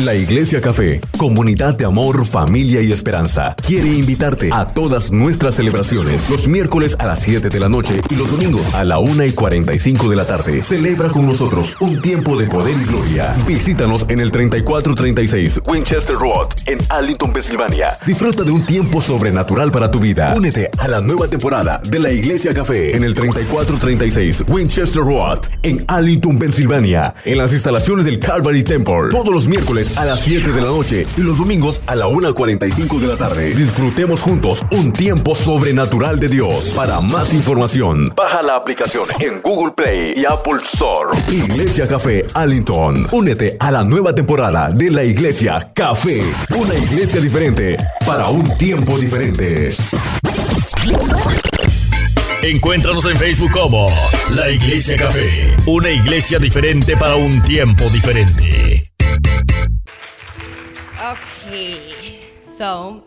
La Iglesia Café, comunidad de amor, familia y esperanza, quiere invitarte a todas nuestras celebraciones los miércoles a las 7 de la noche y los domingos a la 1 y 45 de la tarde. Celebra con nosotros un tiempo de poder y gloria. Visítanos en el 3436 Winchester Road en Arlington, Pensilvania. Disfruta de un tiempo sobrenatural para tu vida. Únete a la nueva temporada de la Iglesia Café en el 3436 Winchester Road en Arlington, Pensilvania, en las instalaciones del Calvary Temple. Todos los miércoles a las 7 de la noche y los domingos a la 1.45 de la tarde. Disfrutemos juntos un tiempo sobrenatural de Dios. Para más información, baja la aplicación en Google Play y Apple Store. Iglesia Café Allington. Únete a la nueva temporada de la Iglesia Café. Una iglesia diferente para un tiempo diferente. Encuéntranos en Facebook como La Iglesia Café, una iglesia diferente para un tiempo diferente. So,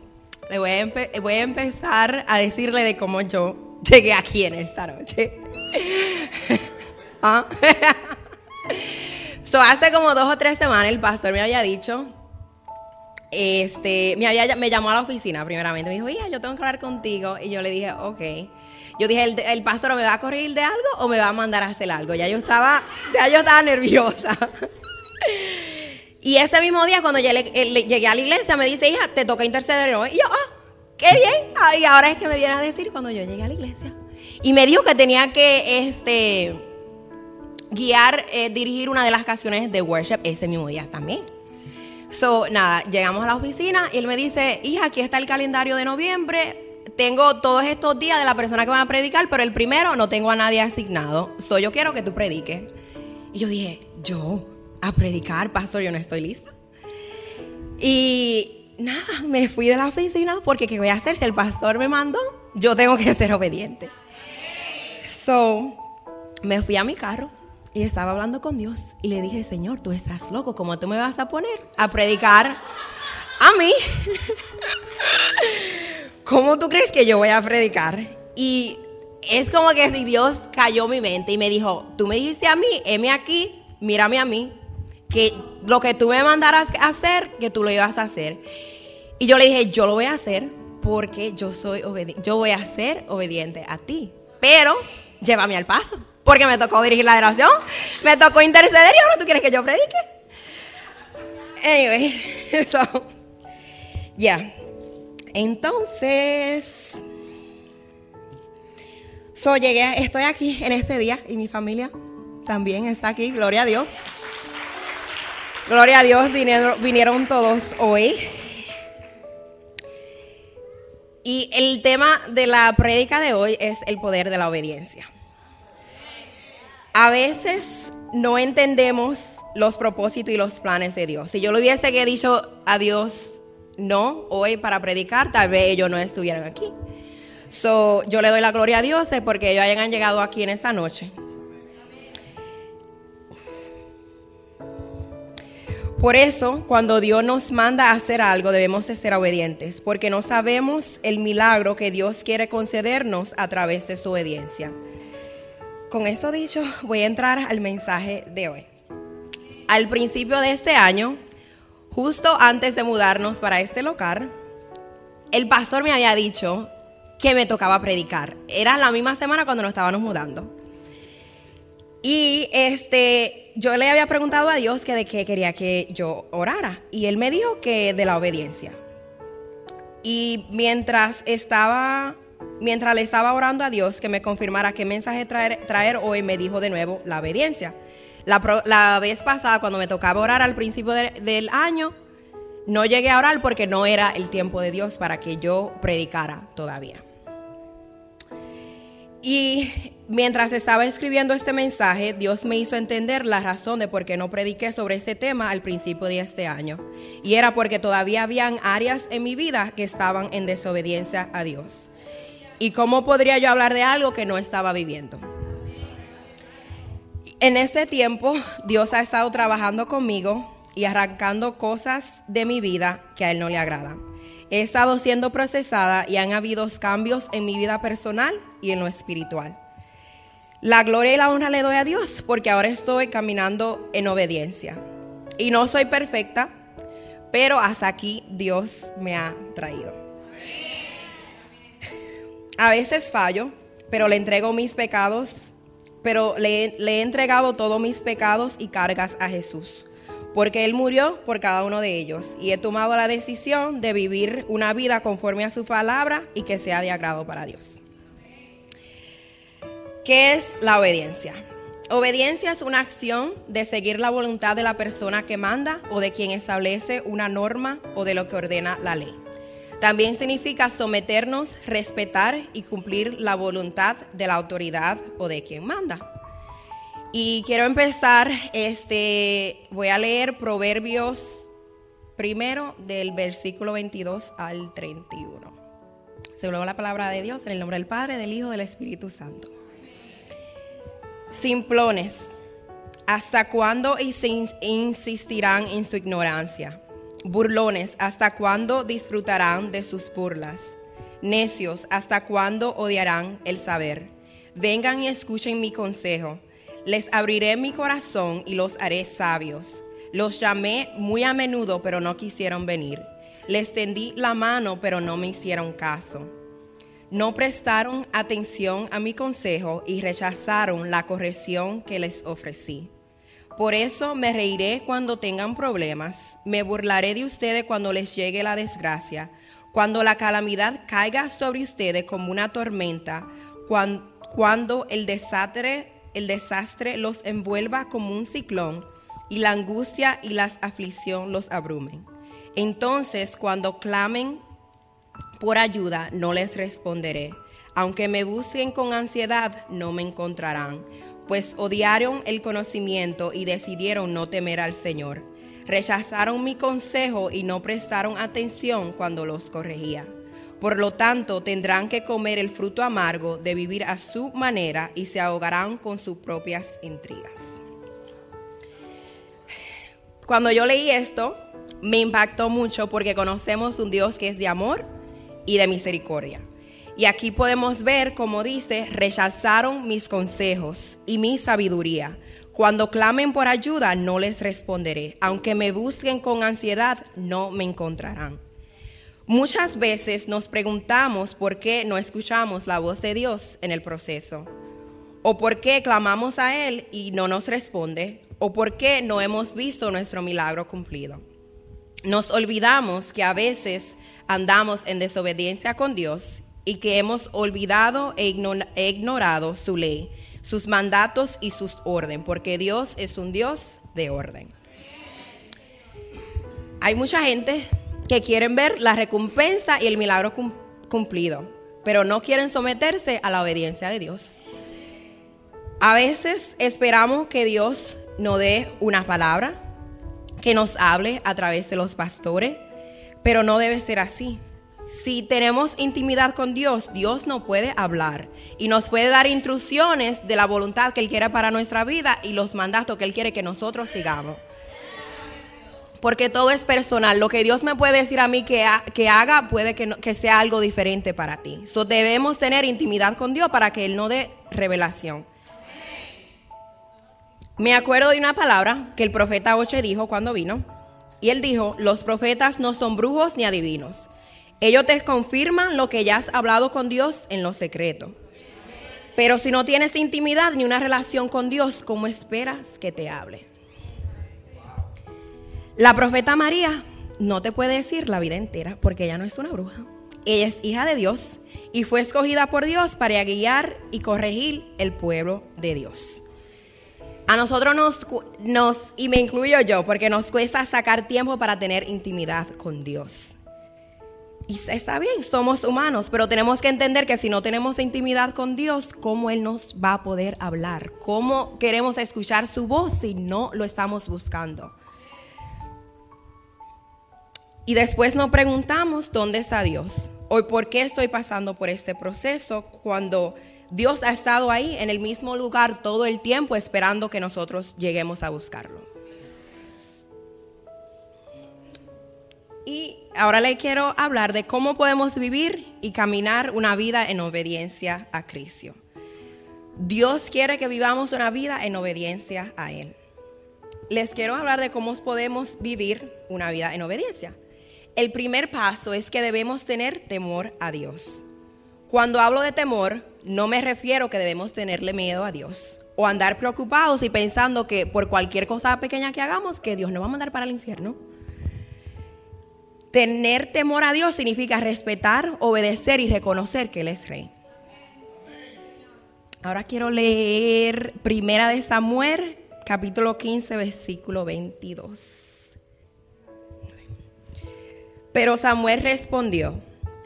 le voy a, empezar a decirle de cómo yo llegué aquí en esta noche. ¿Ah? so, hace como dos o tres semanas el pastor me había dicho, este, me, había, me llamó a la oficina primeramente, me dijo, hija, yo tengo que hablar contigo. Y yo le dije, ok. Yo dije, ¿el, el pastor me va a corregir de algo o me va a mandar a hacer algo? Ya yo estaba, ya yo estaba nerviosa. Y ese mismo día, cuando llegué a la iglesia, me dice, hija, te toca interceder hoy. Y yo, ah, qué bien. y ahora es que me viene a decir cuando yo llegué a la iglesia. Y me dijo que tenía que este, guiar, eh, dirigir una de las canciones de worship ese mismo día también. So, nada, llegamos a la oficina y él me dice, hija, aquí está el calendario de noviembre. Tengo todos estos días de la persona que va a predicar, pero el primero no tengo a nadie asignado. So, yo quiero que tú prediques. Y yo dije, yo, a predicar, pastor, yo no estoy lista. Y nada, me fui de la oficina porque ¿qué voy a hacer? Si el pastor me mandó, yo tengo que ser obediente. So, me fui a mi carro y estaba hablando con Dios y le dije, Señor, tú estás loco, ¿cómo tú me vas a poner a predicar a mí? ¿Cómo tú crees que yo voy a predicar? Y es como que si Dios cayó mi mente y me dijo, tú me dijiste a mí, heme aquí, mírame a mí, que lo que tú me mandaras hacer, que tú lo ibas a hacer. Y yo le dije, yo lo voy a hacer porque yo soy obediente, yo voy a ser obediente a ti. Pero llévame al paso, porque me tocó dirigir la oración, me tocó interceder y ahora tú quieres que yo predique. Anyway, so, ya. Entonces, so llegué, estoy aquí en ese día y mi familia también está aquí, gloria a Dios. Gloria a Dios, vinieron, todos hoy. Y el tema de la prédica de hoy es el poder de la obediencia. A veces no entendemos los propósitos y los planes de Dios. Si yo le hubiese dicho a Dios no hoy para predicar, tal vez ellos no estuvieran aquí. So, yo le doy la gloria a Dios porque ellos hayan llegado aquí en esta noche. Por eso, cuando Dios nos manda a hacer algo, debemos de ser obedientes, porque no sabemos el milagro que Dios quiere concedernos a través de su obediencia. Con eso dicho, voy a entrar al mensaje de hoy. Al principio de este año, justo antes de mudarnos para este local, el pastor me había dicho que me tocaba predicar. Era la misma semana cuando nos estábamos mudando. Y este, yo le había preguntado a Dios que de qué quería que yo orara. Y él me dijo que de la obediencia. Y mientras estaba, mientras le estaba orando a Dios que me confirmara qué mensaje traer, traer hoy, me dijo de nuevo la obediencia. La, vez pasada, cuando me tocaba orar al principio del año, no llegué a orar porque no era el tiempo de Dios para que yo predicara todavía. Y mientras estaba escribiendo este mensaje, Dios me hizo entender la razón de por qué no prediqué sobre este tema al principio de este año. Y era porque todavía habían áreas en mi vida que estaban en desobediencia a Dios. ¿Y cómo podría yo hablar de algo que no estaba viviendo? En ese tiempo, Dios ha estado trabajando conmigo y arrancando cosas de mi vida que a Él no le agradan. He estado siendo procesada y han habido cambios en mi vida personal y en lo espiritual. La gloria y la honra le doy a Dios porque ahora estoy caminando en obediencia. Y no soy perfecta, pero hasta aquí Dios me ha traído. A veces fallo, pero le entrego mis pecados, pero le, he entregado todos mis pecados y cargas a Jesús porque Él murió por cada uno de ellos y he tomado la decisión de vivir una vida conforme a su palabra y que sea de agrado para Dios. ¿Qué es la obediencia? Obediencia es una acción de seguir la voluntad de la persona que manda o de quien establece una norma o de lo que ordena la ley. También significa someternos, respetar y cumplir la voluntad de la autoridad o de quien manda. Y quiero empezar, este, voy a leer Proverbios primero del versículo 22 al 31. Se la palabra de Dios en el nombre del Padre, del Hijo, del Espíritu Santo. Simplones, ¿hasta cuándo insistirán en su ignorancia? Burlones, ¿hasta cuándo disfrutarán de sus burlas? Necios, ¿hasta cuándo odiarán el saber? Vengan y escuchen mi consejo les abriré mi corazón y los haré sabios. Los llamé muy a menudo, pero no quisieron venir. Les tendí la mano, pero no me hicieron caso. No prestaron atención a mi consejo y rechazaron la corrección que les ofrecí. Por eso me reiré cuando tengan problemas, me burlaré de ustedes cuando les llegue la desgracia, cuando la calamidad caiga sobre ustedes como una tormenta, cuando, el desastre el desastre los envuelva como un ciclón y la angustia y la aflicción los abrumen. Entonces, cuando clamen por ayuda, no les responderé. Aunque me busquen con ansiedad, no me encontrarán, pues odiaron el conocimiento y decidieron no temer al Señor. Rechazaron mi consejo y no prestaron atención cuando los corregía. Por lo tanto, tendrán que comer el fruto amargo de vivir a su manera y se ahogarán con sus propias intrigas. Cuando yo leí esto, me impactó mucho porque conocemos un Dios que es de amor y de misericordia. Y aquí podemos ver, como dice, rechazaron mis consejos y mi sabiduría. Cuando clamen por ayuda, no les responderé. Aunque me busquen con ansiedad, no me encontrarán. Muchas veces nos preguntamos por qué no escuchamos la voz de Dios en el proceso, o por qué clamamos a Él y no nos responde, o por qué no hemos visto nuestro milagro cumplido. Nos olvidamos que a veces andamos en desobediencia con Dios y que hemos olvidado e ignorado su ley, sus mandatos y sus orden, porque Dios es un Dios de orden. Hay mucha gente que quieren ver la recompensa y el milagro cumplido, pero no quieren someterse a la obediencia de Dios. A veces esperamos que Dios nos dé una palabra, que nos hable a través de los pastores, pero no debe ser así. Si tenemos intimidad con Dios, Dios nos puede hablar y nos puede dar instrucciones de la voluntad que Él quiere para nuestra vida y los mandatos que Él quiere que nosotros sigamos porque todo es personal. Lo que Dios me puede decir a mí que, que haga puede que, que, sea algo diferente para ti. So, debemos tener intimidad con Dios para que Él no dé revelación. Me acuerdo de una palabra que el profeta Oche dijo cuando vino. Y él dijo, los profetas no son brujos ni adivinos. Ellos te confirman lo que ya has hablado con Dios en lo secreto. Pero si no tienes intimidad ni una relación con Dios, ¿cómo esperas que te hable? La profeta María no te puede decir la vida entera porque ella no es una bruja. Ella es hija de Dios y fue escogida por Dios para guiar y corregir el pueblo de Dios. A nosotros nos, y me incluyo yo, porque nos cuesta sacar tiempo para tener intimidad con Dios. Y está bien, somos humanos, pero tenemos que entender que si no tenemos intimidad con Dios, ¿cómo Él nos va a poder hablar? ¿Cómo queremos escuchar su voz si no lo estamos buscando? Y después nos preguntamos, ¿dónde está Dios? Hoy, ¿por qué estoy pasando por este proceso cuando Dios ha estado ahí en el mismo lugar todo el tiempo esperando que nosotros lleguemos a buscarlo? Y ahora le quiero hablar de cómo podemos vivir y caminar una vida en obediencia a Cristo. Dios quiere que vivamos una vida en obediencia a Él. les quiero hablar de cómo podemos vivir una vida en obediencia. El primer paso es que debemos tener temor a Dios. Cuando hablo de temor, no me refiero que debemos tenerle miedo a Dios o andar preocupados y pensando que por cualquier cosa pequeña que hagamos, que Dios nos va a mandar para el infierno. Tener temor a Dios significa respetar, obedecer y reconocer que Él es rey. Ahora quiero leer Primera de Samuel, capítulo 15, versículo 22. Pero Samuel respondió,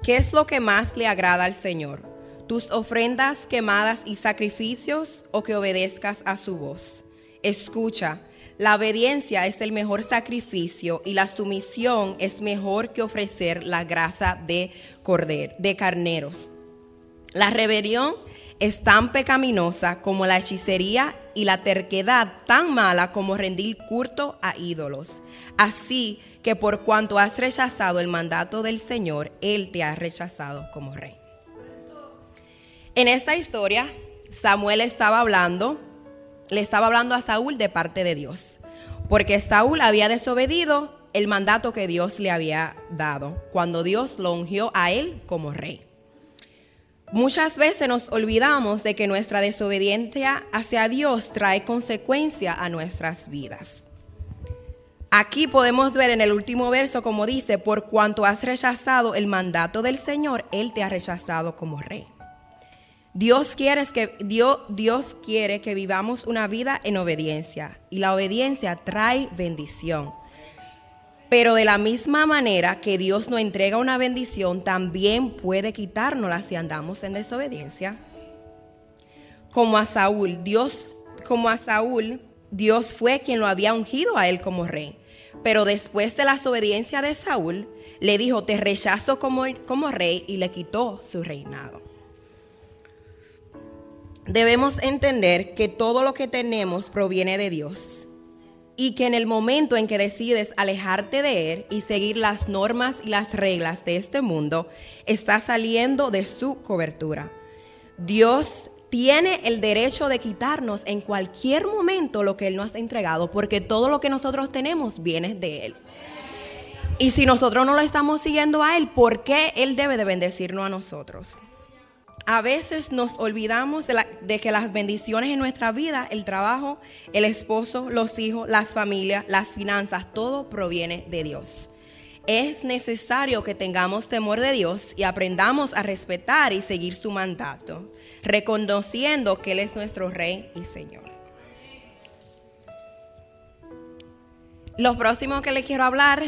¿qué es lo que más le agrada al Señor? ¿Tus ofrendas quemadas y sacrificios o que obedezcas a su voz? Escucha, la obediencia es el mejor sacrificio y la sumisión es mejor que ofrecer la grasa de, cordero, de carneros. La rebelión es tan pecaminosa como la hechicería y la terquedad tan mala como rendir culto a ídolos. Así que por cuanto has rechazado el mandato del Señor, Él te ha rechazado como rey. En esta historia, Samuel estaba hablando, le estaba hablando a Saúl de parte de Dios, porque Saúl había desobedido el mandato que Dios le había dado cuando Dios lo ungió a él como rey. Muchas veces nos olvidamos de que nuestra desobediencia hacia Dios trae consecuencia a nuestras vidas. Aquí podemos ver en el último verso como dice, por cuanto has rechazado el mandato del Señor, Él te ha rechazado como rey. Dios quiere, que, Dios, Dios quiere que vivamos una vida en obediencia y la obediencia trae bendición. Pero de la misma manera que Dios nos entrega una bendición, también puede quitárnosla si andamos en desobediencia. Como a Saúl, Dios, como a Saúl, Dios fue quien lo había ungido a él como rey. Pero después de la desobediencia de Saúl, le dijo, te rechazo como, como rey y le quitó su reinado. Debemos entender que todo lo que tenemos proviene de Dios y que en el momento en que decides alejarte de Él y seguir las normas y las reglas de este mundo, estás saliendo de su cobertura. Dios tiene el derecho de quitarnos en cualquier momento lo que Él nos ha entregado, porque todo lo que nosotros tenemos viene de Él. Y si nosotros no lo estamos siguiendo a Él, ¿por qué Él debe de bendecirnos a nosotros? a veces nos olvidamos de, que las bendiciones en nuestra vida, el trabajo, el esposo, los hijos, las familias, las finanzas, todo proviene de Dios. Es necesario que tengamos temor de Dios y aprendamos a respetar y seguir su mandato, reconociendo que Él es nuestro Rey y Señor. Lo próximo que le quiero hablar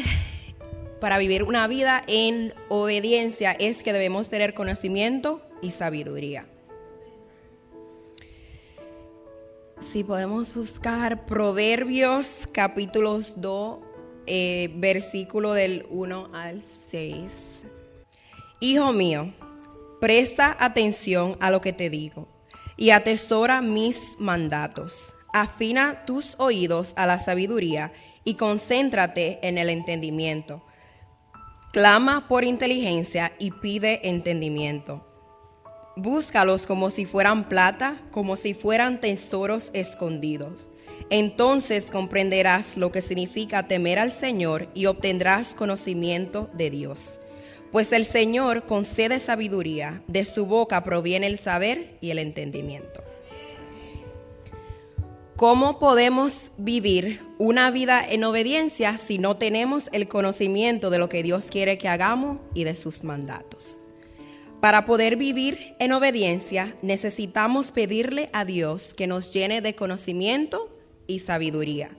para vivir una vida en obediencia es que debemos tener conocimiento, y sabiduría. Si podemos buscar Proverbios capítulos 2, eh, versículo del 1 al 6. Hijo mío, presta atención a lo que te digo y atesora mis mandatos. Afina tus oídos a la sabiduría y concéntrate en el entendimiento. Clama por inteligencia y pide entendimiento. Búscalos como si fueran plata, como si fueran tesoros escondidos. Entonces comprenderás lo que significa temer al Señor y obtendrás conocimiento de Dios. Pues el Señor concede sabiduría, de su boca proviene el saber y el entendimiento. ¿Cómo podemos vivir una vida en obediencia si no tenemos el conocimiento de lo que Dios quiere que hagamos y de sus mandatos? Para poder vivir en obediencia necesitamos pedirle a Dios que nos llene de conocimiento y sabiduría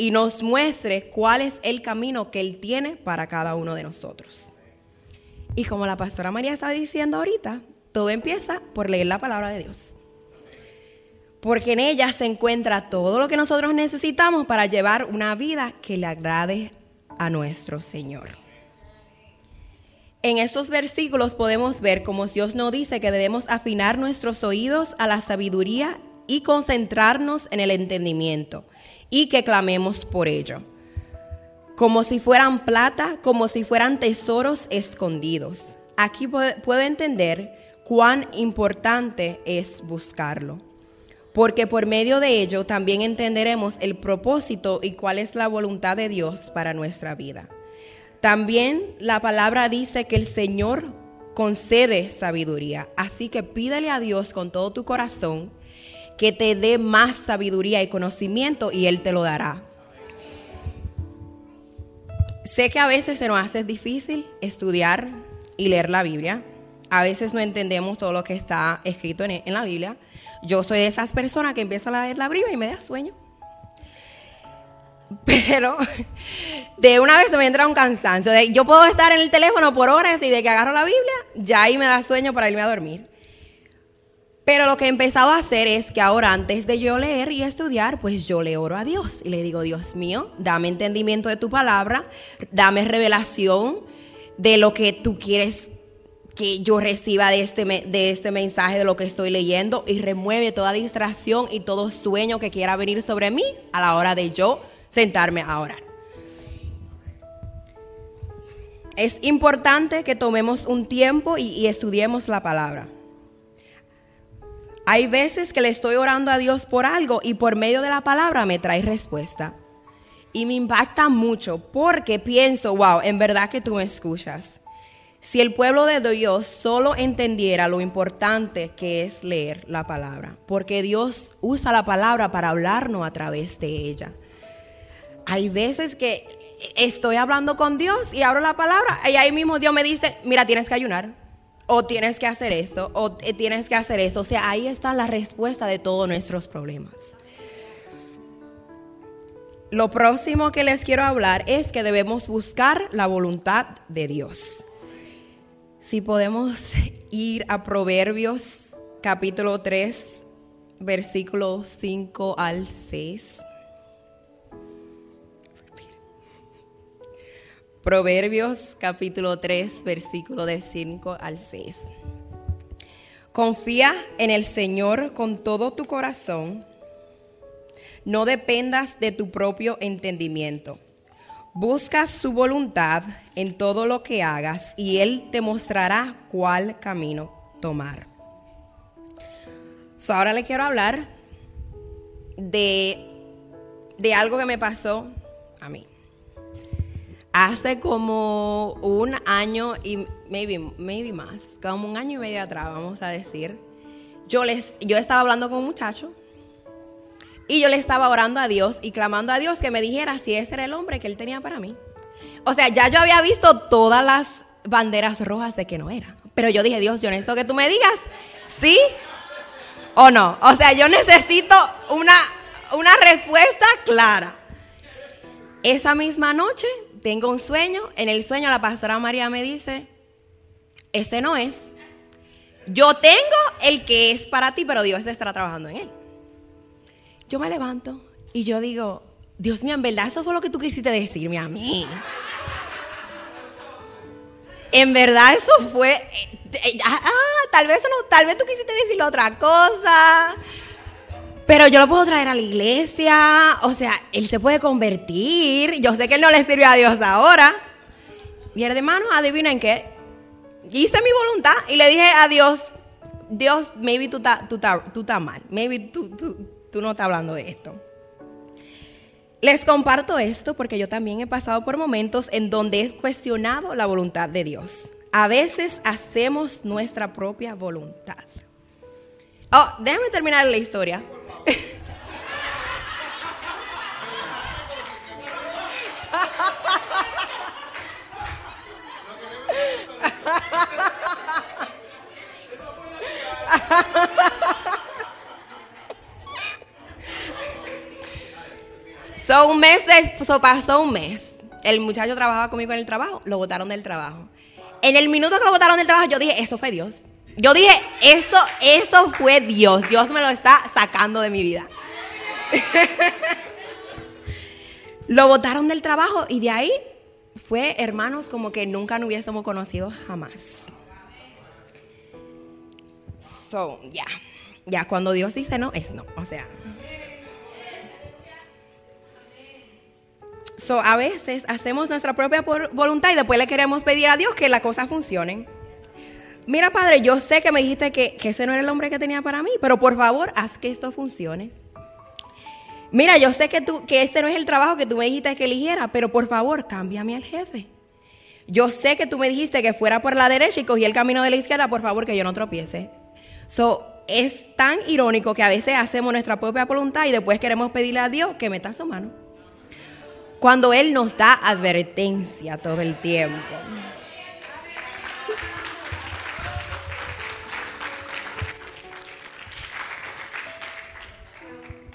y nos muestre cuál es el camino que Él tiene para cada uno de nosotros. Y como la pastora María estaba diciendo ahorita, todo empieza por leer la palabra de Dios. Porque en ella se encuentra todo lo que nosotros necesitamos para llevar una vida que le agrade a nuestro Señor. En estos versículos podemos ver cómo Dios nos dice que debemos afinar nuestros oídos a la sabiduría y concentrarnos en el entendimiento y que clamemos por ello. Como si fueran plata, como si fueran tesoros escondidos. Aquí puedo entender cuán importante es buscarlo. porque por medio de ello también entenderemos el propósito y cuál es la voluntad de Dios para nuestra vida. También la palabra dice que el Señor concede sabiduría, así que pídele a Dios con todo tu corazón que te dé más sabiduría y conocimiento y Él te lo dará. Sé que a veces se nos hace difícil estudiar y leer la Biblia. A veces no entendemos todo lo que está escrito en, la Biblia. Yo soy de esas personas que empiezan a leer la Biblia y me da sueño. Pero de una vez me entra un cansancio. yo puedo estar en el teléfono por horas y de que agarro la Biblia, ya ahí me da sueño para irme a dormir. Pero lo que he empezado a hacer es que ahora antes de yo leer y estudiar, pues yo le oro a Dios y le digo, Dios mío, dame entendimiento de tu palabra, dame revelación de lo que tú quieres que yo reciba de este, de este mensaje, de lo que estoy leyendo y remueve toda distracción y todo sueño que quiera venir sobre mí a la hora de yo sentarme a orar. Es importante que tomemos un tiempo y estudiemos la palabra. Hay veces que le estoy orando a Dios por algo y por medio de la palabra me trae respuesta. Y me impacta mucho porque pienso, wow, en verdad que tú me escuchas. Si el pueblo de Dios solo entendiera lo importante que es leer la palabra, porque Dios usa la palabra para hablarnos a través de ella. Hay veces que estoy hablando con Dios y abro la palabra y ahí mismo Dios me dice, mira, tienes que ayunar o tienes que hacer esto, o tienes que hacer esto. O sea, ahí está la respuesta de todos nuestros problemas. Lo próximo que les quiero hablar es que debemos buscar la voluntad de Dios. Si podemos ir a Proverbios capítulo 3, versículo 5 al 6. Proverbios capítulo 3, versículo de 5 al 6. Confía en el Señor con todo tu corazón. No dependas de tu propio entendimiento. Busca su voluntad en todo lo que hagas y Él te mostrará cuál camino tomar. ahora le quiero hablar de, de algo que me pasó a mí hace como un año y maybe, maybe más, como un año y medio atrás, vamos a decir, yo, les, yo estaba hablando con un muchacho y yo le estaba orando a Dios y clamando a Dios que me dijera si ese era el hombre que él tenía para mí. O sea, ya yo había visto todas las banderas rojas de que no era. Pero yo dije, Dios, yo necesito que tú me digas sí o no. O sea, yo necesito una, una respuesta clara. Esa misma noche tengo un sueño, en el sueño la pastora María me dice, ese no es. Yo tengo el que es para ti, pero Dios estará trabajando en él. Yo me levanto y yo digo, Dios mío, en verdad eso fue lo que tú quisiste decirme a mí. En verdad eso fue, eh, eh, ah, tal vez no, tal vez tú quisiste decirle otra cosa. Pero yo lo puedo traer a la iglesia, o sea, él se puede convertir. Yo sé que él no le sirve a Dios ahora. Mi hermano, adivinen qué. Hice mi voluntad y le dije a Dios, Dios, maybe tú estás tú mal, maybe tú, tú no estás hablando de esto. Les comparto esto porque yo también he pasado por momentos en donde he cuestionado la voluntad de Dios. A veces hacemos nuestra propia voluntad. Oh, déjame terminar la historia. So, un mes pasó un mes. El muchacho trabajaba conmigo en el trabajo, lo botaron del trabajo. En el minuto que lo botaron del trabajo, yo dije, eso fue Dios. Yo dije, eso, eso fue Dios. Dios me lo está sacando de mi vida. lo botaron del trabajo y de ahí fue, hermanos, como que nunca nos hubiésemos conocido jamás. So, ya. Ya, cuando Dios dice no, es no. O sea. So, a veces hacemos nuestra propia voluntad y después le queremos pedir a Dios que las cosas funcionen. Mira padre, yo sé que me dijiste que, que ese no era el hombre que tenía para mí, pero por favor, haz que esto funcione. Mira, yo sé que, tú, que este no es el trabajo que tú me dijiste que eligiera, pero por favor, cámbiame al jefe. Yo sé que tú me dijiste que fuera por la derecha y cogí el camino de la izquierda, por favor, que yo no tropiece. So, es tan irónico que a veces hacemos nuestra propia voluntad y después queremos pedirle a Dios que meta su mano. Cuando Él nos da advertencia todo el tiempo.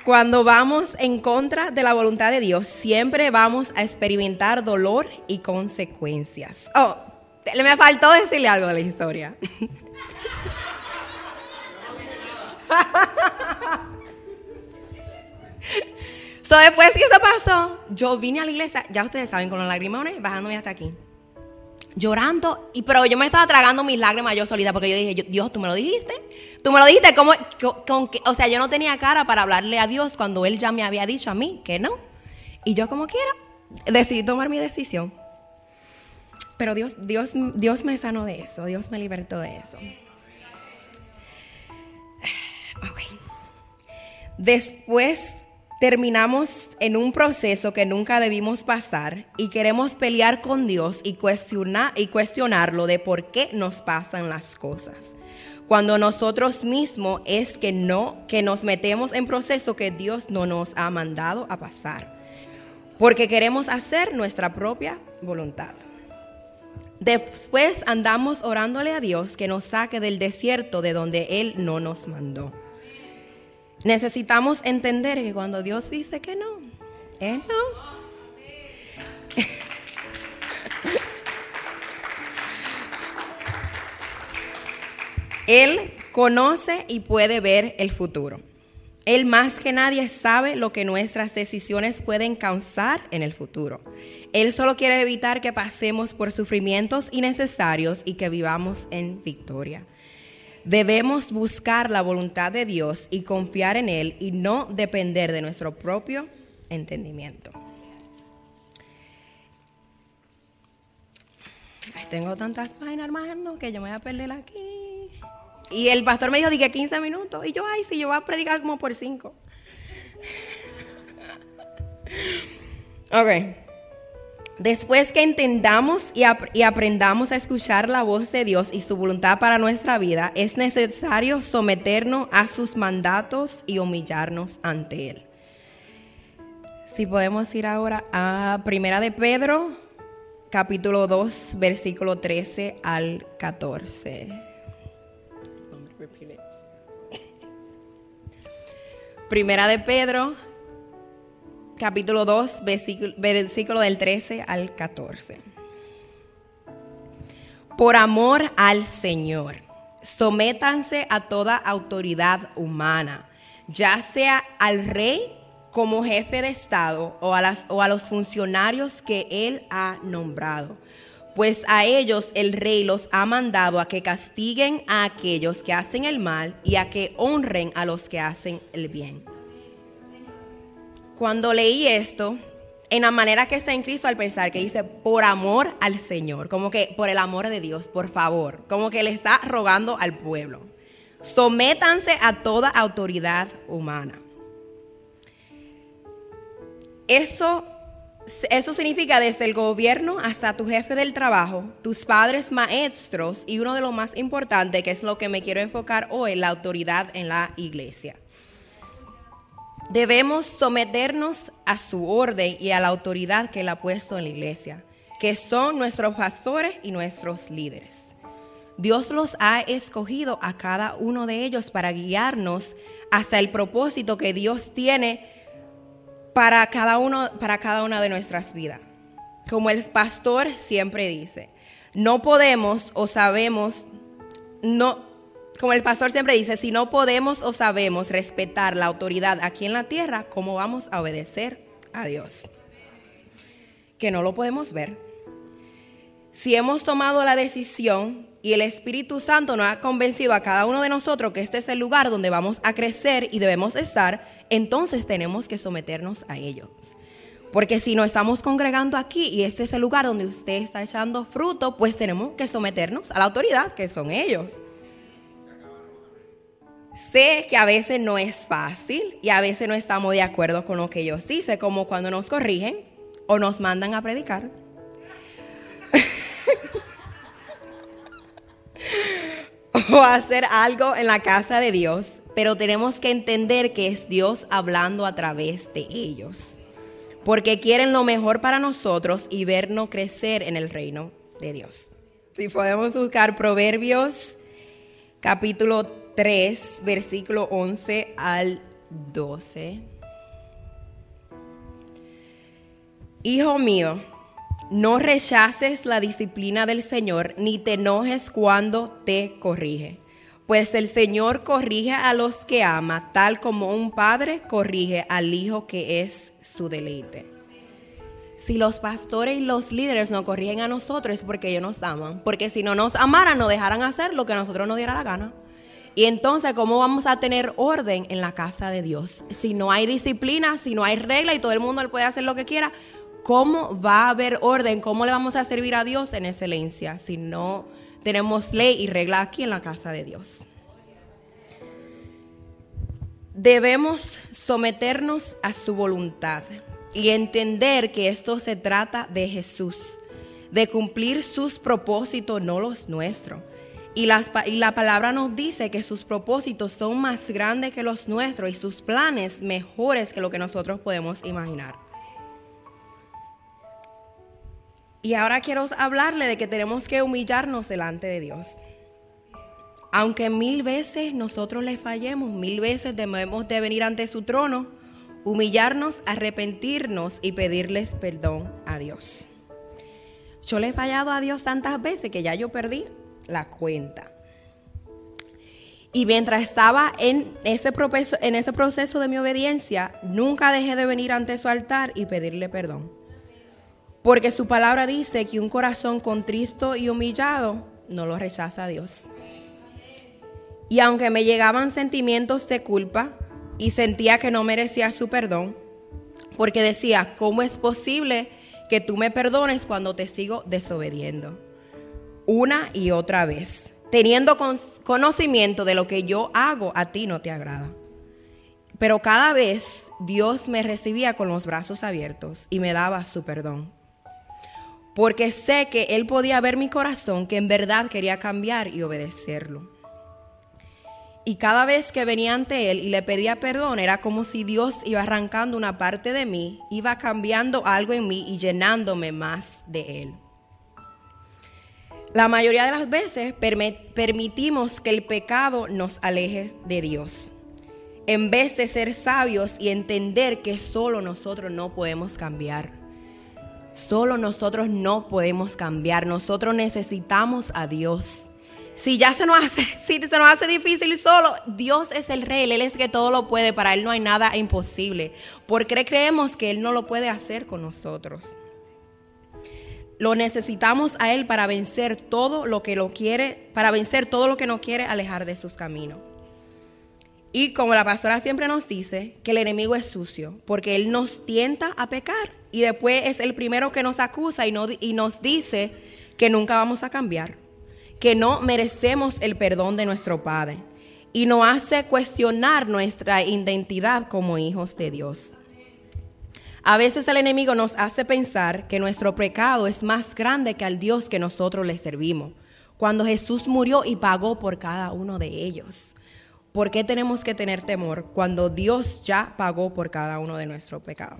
Cuando vamos en contra de la voluntad de Dios, siempre vamos a experimentar dolor y consecuencias. Oh, me faltó decirle algo de la historia. so, después que eso pasó, yo vine a la iglesia, ya ustedes saben, con los lagrimones, bajándome hasta aquí. Llorando, y, pero yo me estaba tragando mis lágrimas yo solita, porque yo dije, Dios, tú me lo dijiste. Tú me lo dijiste, como, con, o sea, yo no tenía cara para hablarle a Dios cuando Él ya me había dicho a mí que no. Y yo como quiera, decidí tomar mi decisión. Pero Dios, Dios, Dios me sanó de eso, Dios me libertó de eso. Después terminamos en un proceso que nunca debimos pasar y queremos pelear con Dios y, cuestionar, y cuestionarlo de por qué nos pasan las cosas. Cuando nosotros mismos es que no, que nos metemos en proceso que Dios no nos ha mandado a pasar. Porque queremos hacer nuestra propia voluntad. Después andamos orándole a Dios que nos saque del desierto de donde Él no nos mandó. Necesitamos entender que cuando Dios dice que no, es no. Él conoce y puede ver el futuro. Él más que nadie sabe lo que nuestras decisiones pueden causar en el futuro. Él solo quiere evitar que pasemos por sufrimientos innecesarios y que vivamos en victoria. Debemos buscar la voluntad de Dios y confiar en Él y no depender de nuestro propio entendimiento. tengo tantas páginas, hermano, que yo me voy a perder aquí. Y el pastor me dijo, dije 15 minutos. Y yo, ay, sí, yo voy a predicar como por 5. ok. Después que entendamos y, aprendamos a escuchar la voz de Dios y su voluntad para nuestra vida, es necesario someternos a sus mandatos y humillarnos ante Él. Si podemos ir ahora a Primera de Pedro, capítulo 2, versículo 13 al 14. Primera de Pedro, capítulo 2, versículo, del 13 al 14. Por amor al Señor, sométanse a toda autoridad humana, ya sea al rey como jefe de Estado o a, las, o a los funcionarios que él ha nombrado. Pues a ellos el rey los ha mandado a que castiguen a aquellos que hacen el mal y a que honren a los que hacen el bien cuando leí esto, en la manera que está en Cristo al pensar que dice por amor al Señor, como que por el amor de Dios, por favor, como que le está rogando al pueblo. Sométanse a toda autoridad humana. Eso, eso significa desde el gobierno hasta tu jefe del trabajo, tus padres maestros y uno de los más importantes, que es lo que me quiero enfocar hoy, la autoridad en la iglesia. Debemos someternos a su orden y a la autoridad que Él ha puesto en la iglesia, que son nuestros pastores y nuestros líderes. Dios los ha escogido a cada uno de ellos para guiarnos hasta el propósito que Dios tiene para cada, uno, para cada una de nuestras vidas. Como el pastor siempre dice, no podemos o sabemos, no, como el pastor siempre dice, si no podemos o sabemos respetar la autoridad aquí en la tierra, ¿cómo vamos a obedecer a Dios? Que no lo podemos ver. Si hemos tomado la decisión y el Espíritu Santo nos ha convencido a cada uno de nosotros que este es el lugar donde vamos a crecer y debemos estar, entonces tenemos que someternos a ellos. Porque si nos estamos congregando aquí y este es el lugar donde usted está echando fruto, pues tenemos que someternos a la autoridad, que son ellos. Sé que a veces no es fácil y a veces no estamos de acuerdo con lo que ellos dicen, como cuando nos corrigen o nos mandan a predicar. o hacer algo en la casa de Dios, pero tenemos que entender que es Dios hablando a través de ellos porque quieren lo mejor para nosotros y vernos crecer en el reino de Dios. Si podemos buscar Proverbios capítulo 3, versículo 11 al 12. Hijo mío, no rechaces la disciplina del Señor, ni te enojes cuando te corrige. Pues el Señor corrige a los que ama, tal como un padre corrige al hijo que es su deleite. Si los pastores y los líderes nos corrigen a nosotros es porque ellos nos aman. Porque si no nos amaran, nos dejaran hacer lo que a nosotros nos diera la gana. Y entonces, ¿cómo vamos a tener orden en la casa de Dios? Si no hay disciplina, si no hay regla y todo el mundo puede hacer lo que quiera, ¿cómo va a haber orden? ¿Cómo le vamos a servir a Dios en excelencia si no tenemos ley y regla aquí en la casa de Dios? Debemos someternos a su voluntad y entender que esto se trata de Jesús, de cumplir sus propósitos, no los nuestros. Y, y, la palabra nos dice que sus propósitos son más grandes que los nuestros y sus planes mejores que lo que nosotros podemos imaginar. Y ahora quiero hablarle de que tenemos que humillarnos delante de Dios. Aunque mil veces nosotros le fallemos, mil veces debemos de venir ante su trono, humillarnos, arrepentirnos y pedirles perdón a Dios. Yo le he fallado a Dios tantas veces que ya yo perdí la cuenta. Y mientras estaba en ese, proceso, en ese proceso de mi obediencia, nunca dejé de venir ante su altar y pedirle perdón. Porque su palabra dice que un corazón contristo y humillado no lo rechaza a Dios. Y aunque me llegaban sentimientos de culpa, y sentía que no merecía su perdón, porque decía, ¿cómo es posible que tú me perdones cuando te sigo desobediendo? Una y otra vez, teniendo conocimiento de lo que yo hago, a ti no te agrada. Pero cada vez Dios me recibía con los brazos abiertos y me daba su perdón. Porque sé que Él podía ver mi corazón, que en verdad quería cambiar y obedecerlo. Y cada vez que venía ante Él y le pedía perdón, era como si Dios iba arrancando una parte de mí, iba cambiando algo en mí y llenándome más de Él. La mayoría de las veces permitimos que el pecado nos aleje de Dios, en vez de ser sabios y entender que solo nosotros no podemos cambiar. Solo nosotros no podemos cambiar, nosotros necesitamos a Dios. Si ya se nos hace, si se nos hace difícil solo, Dios es el rey, Él es que todo lo puede, para Él no hay nada imposible. Porque creemos que Él no lo puede hacer con nosotros. Lo necesitamos a Él para vencer todo lo que lo quiere, para vencer todo lo que nos quiere alejar de sus caminos. Y como la pastora siempre nos dice, que el enemigo es sucio, porque Él nos tienta a pecar y después es el primero que nos acusa y, y nos dice que nunca vamos a cambiar que no merecemos el perdón de nuestro Padre y nos hace cuestionar nuestra identidad como hijos de Dios. A veces el enemigo nos hace pensar que nuestro pecado es más grande que al Dios que nosotros le servimos, cuando Jesús murió y pagó por cada uno de ellos. ¿Por qué tenemos que tener temor cuando Dios ya pagó por cada uno de nuestros pecados?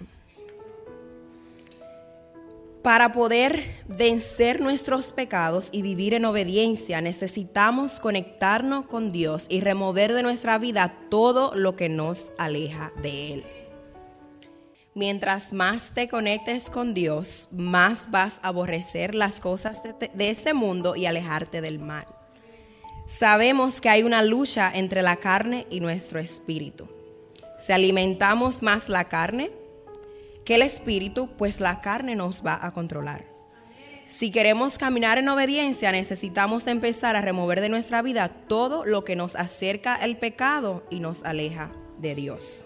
Para poder vencer nuestros pecados y vivir en obediencia, necesitamos conectarnos con Dios y remover de nuestra vida todo lo que nos aleja de Él. Mientras más te conectes con Dios, más vas a aborrecer las cosas de, este mundo y alejarte del mal. Sabemos que hay una lucha entre la carne y nuestro espíritu. Si alimentamos más la carne, que el espíritu, pues la carne nos va a controlar. Si queremos caminar en obediencia, necesitamos empezar a remover de nuestra vida todo lo que nos acerca al pecado y nos aleja de Dios.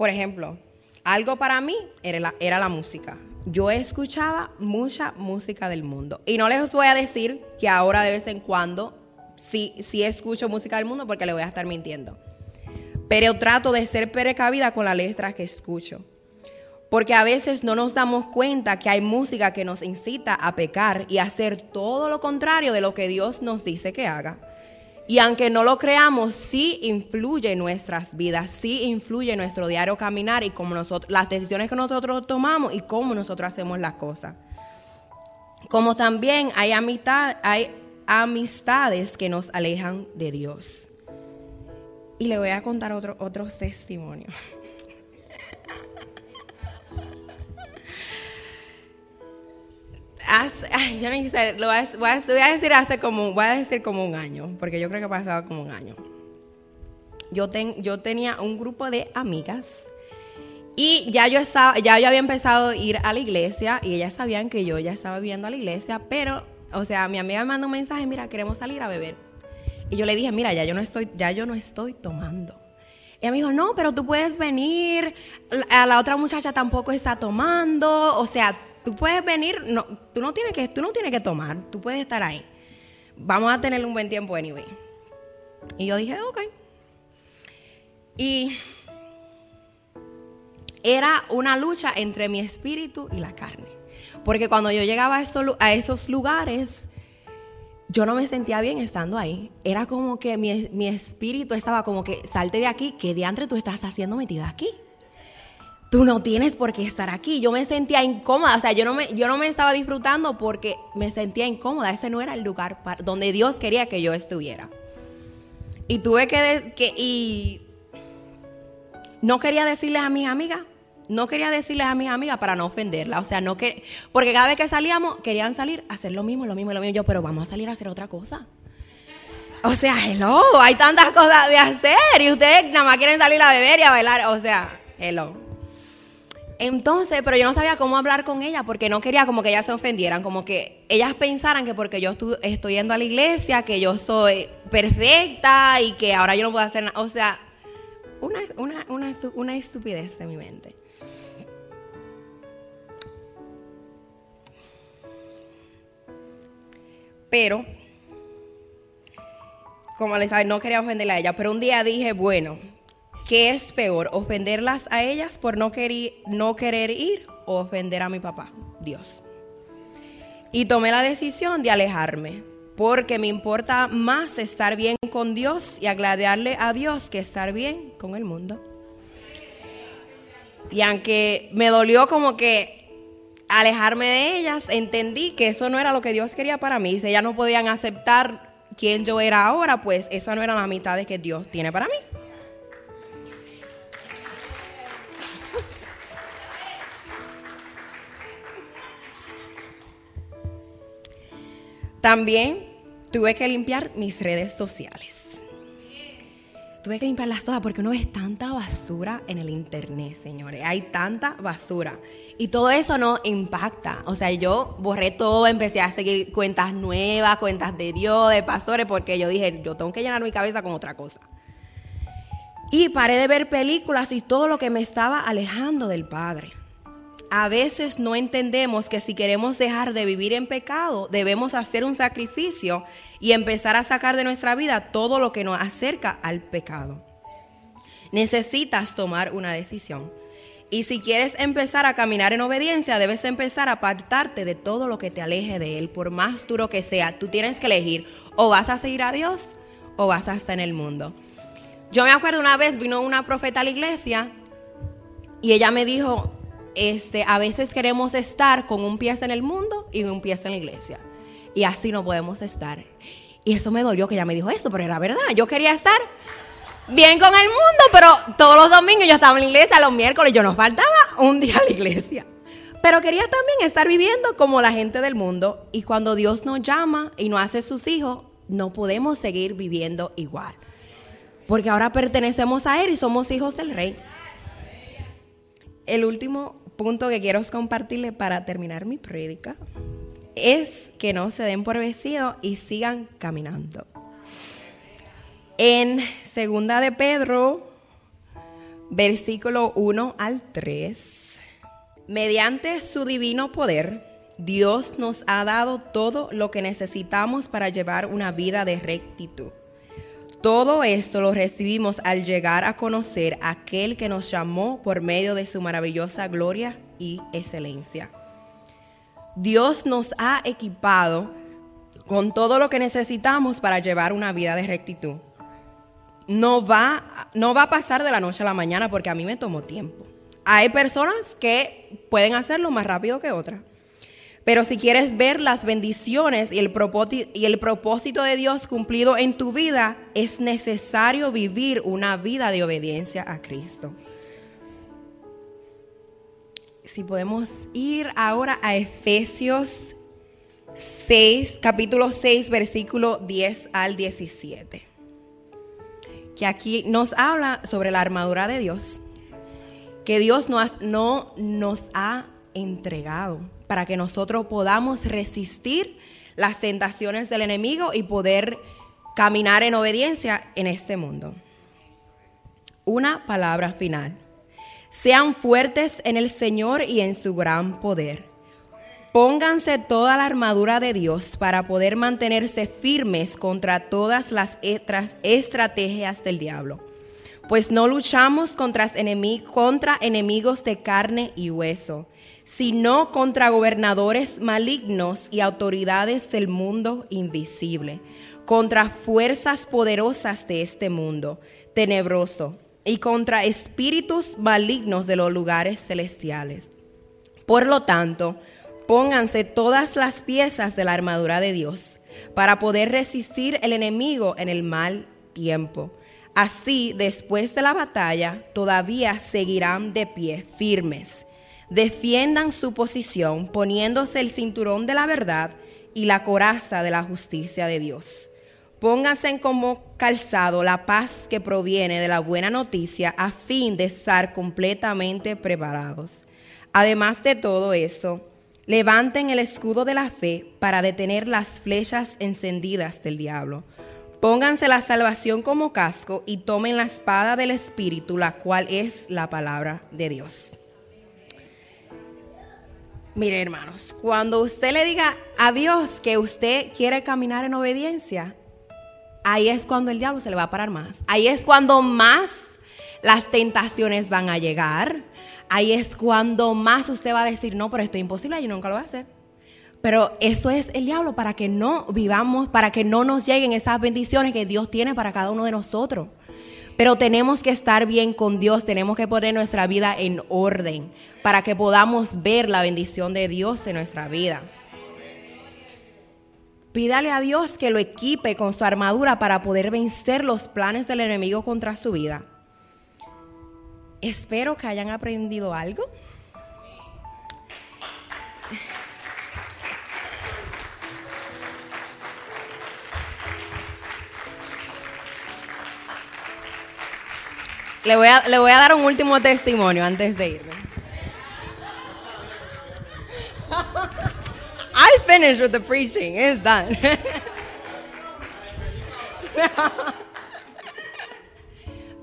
Por ejemplo, algo para mí era la, música. Yo escuchaba mucha música del mundo. Y no les voy a decir que ahora de vez en cuando sí, sí escucho música del mundo porque le voy a estar mintiendo. Pero trato de ser precavida con las letras que escucho. Porque a veces no nos damos cuenta que hay música que nos incita a pecar y a hacer todo lo contrario de lo que Dios nos dice que haga. Y aunque no lo creamos, sí influye en nuestras vidas, sí influye en nuestro diario caminar y como nosotros, las decisiones que nosotros tomamos y cómo nosotros hacemos las cosas. Como también hay, amistad, hay amistades que nos alejan de Dios. Y le voy a contar otro testimonio. yo no sé, lo voy a, decir hace como, voy a decir como un año, porque yo creo que ha pasado como un año. Yo, yo tenía un grupo de amigas y ya yo estaba, ya yo había empezado a ir a la iglesia y ellas sabían que yo ya estaba viendo a la iglesia, pero, o sea, mi amiga me mandó un mensaje, mira, queremos salir a beber. Y yo le dije, mira, ya yo no estoy, ya yo no estoy tomando. Y ella me dijo, no, pero tú puedes venir, a la otra muchacha tampoco está tomando, o sea, tú puedes venir, no, tú, no tienes que, tú no tienes que tomar, tú puedes estar ahí. Vamos a tener un buen tiempo anyway. Y yo dije, ok. Y era una lucha entre mi espíritu y la carne. Porque cuando yo llegaba a, esos lugares, yo no me sentía bien estando ahí. Era como que mi, mi espíritu estaba como que, salte de aquí, ¿qué diantre tú estás haciendo metida aquí? Tú no tienes por qué estar aquí. Yo me sentía incómoda, o sea, yo no me, yo no me estaba disfrutando porque me sentía incómoda. Ese no era el lugar donde Dios quería que yo estuviera. Y tuve que, que y no quería decirles a mis amigas, no quería decirles a mis amigas para no ofenderla, o sea, no que, porque cada vez que salíamos querían salir a hacer lo mismo, lo mismo, lo mismo. Yo, pero vamos a salir a hacer otra cosa. O sea, hello, hay tantas cosas de hacer y ustedes nada más quieren salir a beber y a bailar, o sea, hello. Entonces, pero yo no sabía cómo hablar con ella porque no quería como que ellas se ofendieran, como que ellas pensaran que porque yo estoy yendo a la iglesia, que yo soy perfecta y que ahora yo no puedo hacer nada. O sea, una, una, una, una estupidez en mi mente. Pero, como les dije, no quería ofenderla a ella, pero un día dije, bueno, ¿Qué es peor, ofenderlas a ellas por no querer, ir o ofender a mi papá, Dios? Y tomé la decisión de alejarme, porque me importa más estar bien con Dios y agradarle a Dios que estar bien con el mundo. Y aunque me dolió como que alejarme de ellas, entendí que eso no era lo que Dios quería para mí. Si ellas no podían aceptar quién yo era ahora, pues esa no era la mitad de que Dios tiene para mí. También tuve que limpiar mis redes sociales. Tuve que limpiarlas todas porque uno ve tanta basura en el internet, señores. Hay tanta basura. Y todo eso no impacta. O sea, yo borré todo, empecé a seguir cuentas nuevas, cuentas de Dios, de pastores, porque yo dije, yo tengo que llenar mi cabeza con otra cosa. Y paré de ver películas y todo lo que me estaba alejando del Padre a veces no entendemos que si queremos dejar de vivir en pecado, debemos hacer un sacrificio y empezar a sacar de nuestra vida todo lo que nos acerca al pecado. Necesitas tomar una decisión. Y si quieres empezar a caminar en obediencia, debes empezar a apartarte de todo lo que te aleje de Él, por más duro que sea. Tú tienes que elegir o vas a seguir a Dios o vas a estar en el mundo. Yo me acuerdo una vez vino una profeta a la iglesia y ella me dijo, este, a veces queremos estar con un pie en el mundo y un pie en la iglesia. Y así no podemos estar. Y eso me dolió que ella me dijo eso, pero era verdad. Yo quería estar bien con el mundo, pero todos los domingos yo estaba en la iglesia, los miércoles yo no faltaba un día a la iglesia. Pero quería también estar viviendo como la gente del mundo. Y cuando Dios nos llama y nos hace sus hijos, no podemos seguir viviendo igual. Porque ahora pertenecemos a Él y somos hijos del Rey. El último punto que quiero compartirle para terminar mi prédica es que no se den por vencidos y sigan caminando. En segunda de Pedro versículo 1 al 3. Mediante su divino poder, Dios nos ha dado todo lo que necesitamos para llevar una vida de rectitud. Todo esto lo recibimos al llegar a conocer a aquel que nos llamó por medio de su maravillosa gloria y excelencia. Dios nos ha equipado con todo lo que necesitamos para llevar una vida de rectitud. No va, no va a pasar de la noche a la mañana porque a mí me tomó tiempo. Hay personas que pueden hacerlo más rápido que otras. Pero si quieres ver las bendiciones y el, y el propósito de Dios cumplido en tu vida, es necesario vivir una vida de obediencia a Cristo. Si podemos ir ahora a Efesios 6, capítulo 6, versículo 10 al 17. Que aquí nos habla sobre la armadura de Dios, que Dios no nos ha entregado para que nosotros podamos resistir las tentaciones del enemigo y poder caminar en obediencia en este mundo. Una palabra final. Sean fuertes en el Señor y en su gran poder. Pónganse toda la armadura de Dios para poder mantenerse firmes contra todas las estrategias del diablo. Pues no luchamos contra, enemigos de carne y hueso sino contra gobernadores malignos y autoridades del mundo invisible, contra fuerzas poderosas de este mundo tenebroso y contra espíritus malignos de los lugares celestiales. Por lo tanto, pónganse todas las piezas de la armadura de Dios para poder resistir el enemigo en el mal tiempo. Así, después de la batalla, todavía seguirán de pie firmes defiendan su posición poniéndose el cinturón de la verdad y la coraza de la justicia de Dios. Pónganse como calzado la paz que proviene de la buena noticia a fin de estar completamente preparados. Además de todo eso, levanten el escudo de la fe para detener las flechas encendidas del diablo. Pónganse la salvación como casco y tomen la espada del Espíritu, la cual es la palabra de Dios. Mire, hermanos, cuando usted le diga a Dios que usted quiere caminar en obediencia, ahí es cuando el diablo se le va a parar más. Ahí es cuando más las tentaciones van a llegar. Ahí es cuando más usted va a decir, no, pero esto es imposible, yo nunca lo voy a hacer. Pero eso es el diablo para que no vivamos, para que no nos lleguen esas bendiciones que Dios tiene para cada uno de nosotros. Pero tenemos que estar bien con Dios, tenemos que poner nuestra vida en orden para que podamos ver la bendición de Dios en nuestra vida. Pídale a Dios que lo equipe con su armadura para poder vencer los planes del enemigo contra su vida. Espero que hayan aprendido algo. Le voy, a, le voy a dar un último testimonio antes de irme. I finished with the preaching. It's done.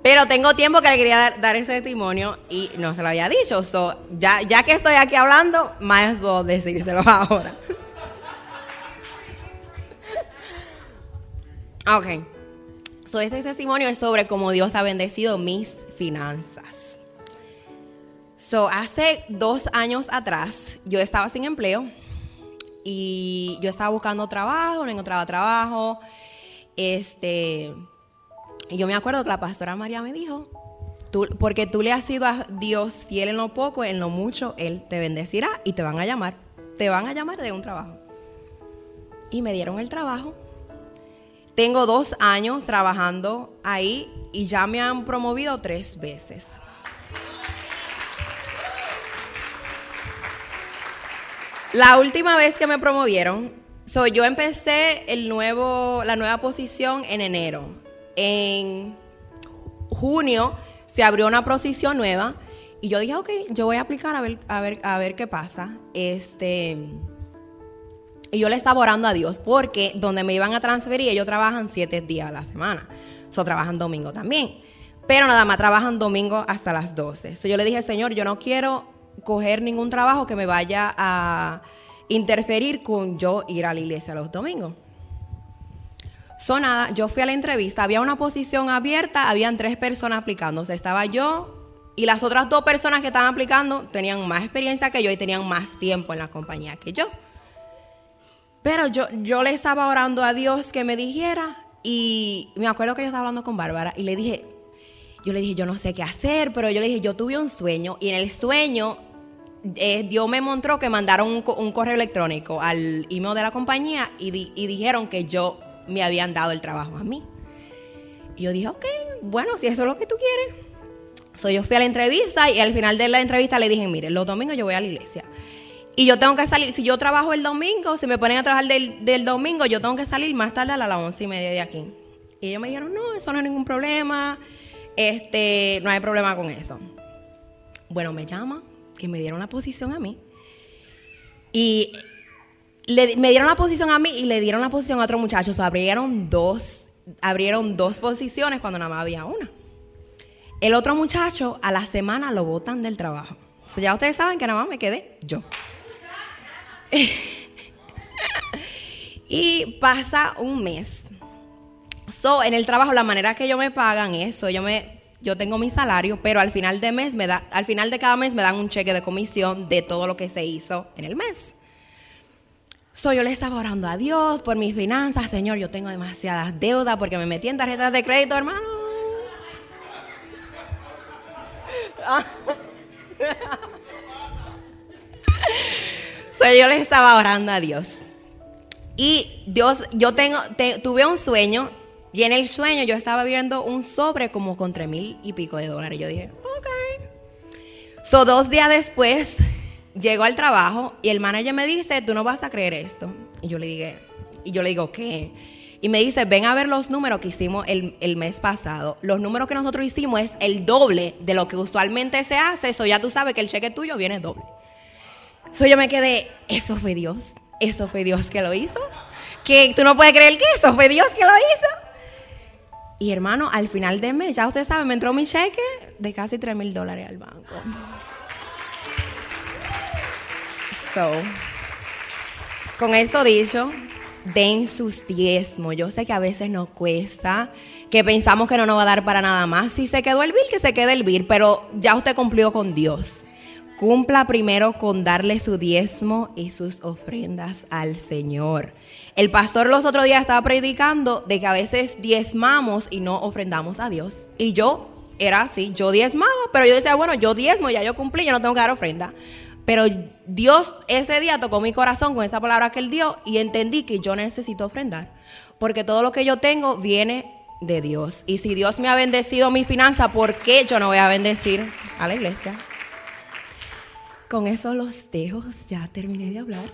Pero tengo tiempo que le quería dar, ese testimonio y no se lo había dicho. So, ya, que estoy aquí hablando, más well decírselo ahora. ok. So, ese testimonio es sobre cómo Dios ha bendecido mis finanzas. So, hace dos años atrás, yo estaba sin empleo y yo estaba buscando trabajo, no encontraba trabajo. Este, y yo me acuerdo que la pastora María me dijo, porque tú le has sido a Dios fiel en lo poco, en lo mucho, Él te bendecirá y te van a llamar. Te van a llamar de un trabajo. Y me dieron el trabajo tengo dos años trabajando ahí y ya me han promovido tres veces. La última vez que me promovieron, yo empecé el nuevo, la nueva posición en enero. En junio se abrió una posición nueva y yo dije, ok, yo voy a aplicar a ver, a ver, a ver qué pasa. Este y yo le estaba orando a Dios porque donde me iban a transferir ellos trabajan siete días a la semana. So, trabajan domingo también. Pero nada más trabajan domingo hasta las 12. So, yo le dije, Señor, yo no quiero coger ningún trabajo que me vaya a interferir con yo ir a la iglesia los domingos. So nada, yo fui a la entrevista, había una posición abierta, habían tres personas aplicándose, estaba yo y las otras dos personas que estaban aplicando tenían más experiencia que yo y tenían más tiempo en la compañía que yo. Pero yo, yo le estaba orando a Dios que me dijera y me acuerdo que yo estaba hablando con Bárbara y le dije, yo le dije, yo no sé qué hacer, pero yo le dije, yo tuve un sueño y en el sueño eh, Dios me mostró que mandaron un, correo electrónico al email de la compañía y, y dijeron que yo me habían dado el trabajo a mí. Y yo dije, ok, bueno, si eso es lo que tú quieres. So, yo fui a la entrevista y al final de la entrevista le dije, mire, los domingos yo voy a la iglesia. Y yo tengo que salir, si yo trabajo el domingo, si me ponen a trabajar del, domingo, yo tengo que salir más tarde a las once y media de aquí. Y ellos me dijeron, no, eso no es ningún problema, este, no hay problema con eso. Bueno, me llaman, que me dieron la posición a mí. Y me dieron la posición a mí y le dieron la posición a otro muchacho. O sea, abrieron dos, abrieron dos posiciones cuando nada más había una. El otro muchacho a la semana lo botan del trabajo. So, ya ustedes saben que nada más me quedé yo. y pasa un mes. So, en el trabajo la manera que yo me pagan eso, yo me yo tengo mi salario, pero al final de mes me da al final de cada mes me dan un cheque de comisión de todo lo que se hizo en el mes. So, yo le estaba orando a Dios por mis finanzas. Señor, yo tengo demasiadas deudas porque me metí en tarjetas de crédito, hermano. yo le estaba orando a Dios. Y Dios, yo tengo, tuve un sueño y en el sueño yo estaba viendo un sobre como con tres mil y pico de dólares. Yo dije, ok. So, dos días después, llego al trabajo y el manager me dice, tú no vas a creer esto. Y yo le dije, y yo le digo, ¿qué? Y me dice, ven a ver los números que hicimos el, mes pasado. Los números que nosotros hicimos es el doble de lo que usualmente se hace. Eso ya tú sabes que el cheque tuyo viene doble. Eso yo me quedé, eso fue Dios. Eso fue Dios que lo hizo. Que tú no puedes creer que eso fue Dios que lo hizo. Y hermano, al final de mes, ya usted sabe, me entró mi cheque de casi 3 mil dólares al banco. con eso dicho, den sus diezmos. Yo sé que a veces nos cuesta, que pensamos que no nos va a dar para nada más. Si se quedó el bill, que se quede el bill, pero ya usted cumplió con Dios. Cumpla primero con darle su diezmo y sus ofrendas al Señor. El pastor los otros días estaba predicando de que a veces diezmamos y no ofrendamos a Dios. Y yo era así, yo diezmaba, pero yo decía, bueno, yo diezmo, ya yo cumplí, yo no tengo que dar ofrenda. Pero Dios ese día tocó mi corazón con esa palabra que Él dio y entendí que yo necesito ofrendar. Porque todo lo que yo tengo viene de Dios. Y si Dios me ha bendecido mi finanza, ¿por qué yo no voy a bendecir a la iglesia? Con eso los dejo, ya terminé de hablar.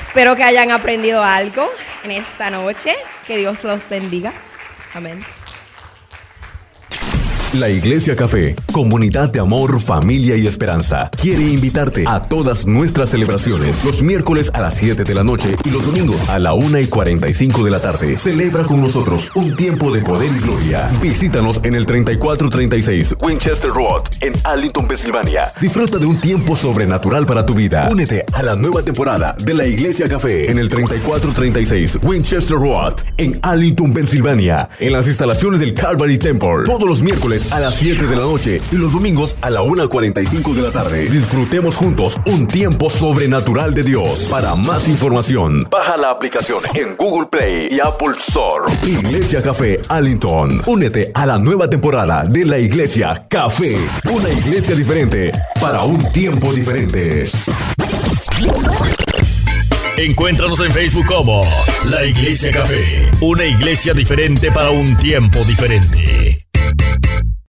Espero que hayan aprendido algo en esta noche. Que Dios los bendiga. Amén. La Iglesia Café, comunidad de amor, familia y esperanza, quiere invitarte a todas nuestras celebraciones los miércoles a las 7 de la noche y los domingos a la 1 y 45 de la tarde. Celebra con nosotros un tiempo de poder y gloria. Visítanos en el 3436 Winchester Road en Arlington, Pensilvania. Disfruta de un tiempo sobrenatural para tu vida. Únete a la nueva temporada de la Iglesia Café en el 3436 Winchester Road en Arlington, Pensilvania, en las instalaciones del Calvary Temple. Todos los miércoles a las 7 de la noche y los domingos a la 1.45 de la tarde. Disfrutemos juntos un tiempo sobrenatural de Dios. Para más información, baja la aplicación en Google Play y Apple Store. Iglesia Café Allington. Únete a la nueva temporada de la Iglesia Café. Una iglesia diferente para un tiempo diferente. Encuéntranos en Facebook como La Iglesia Café, una iglesia diferente para un tiempo diferente.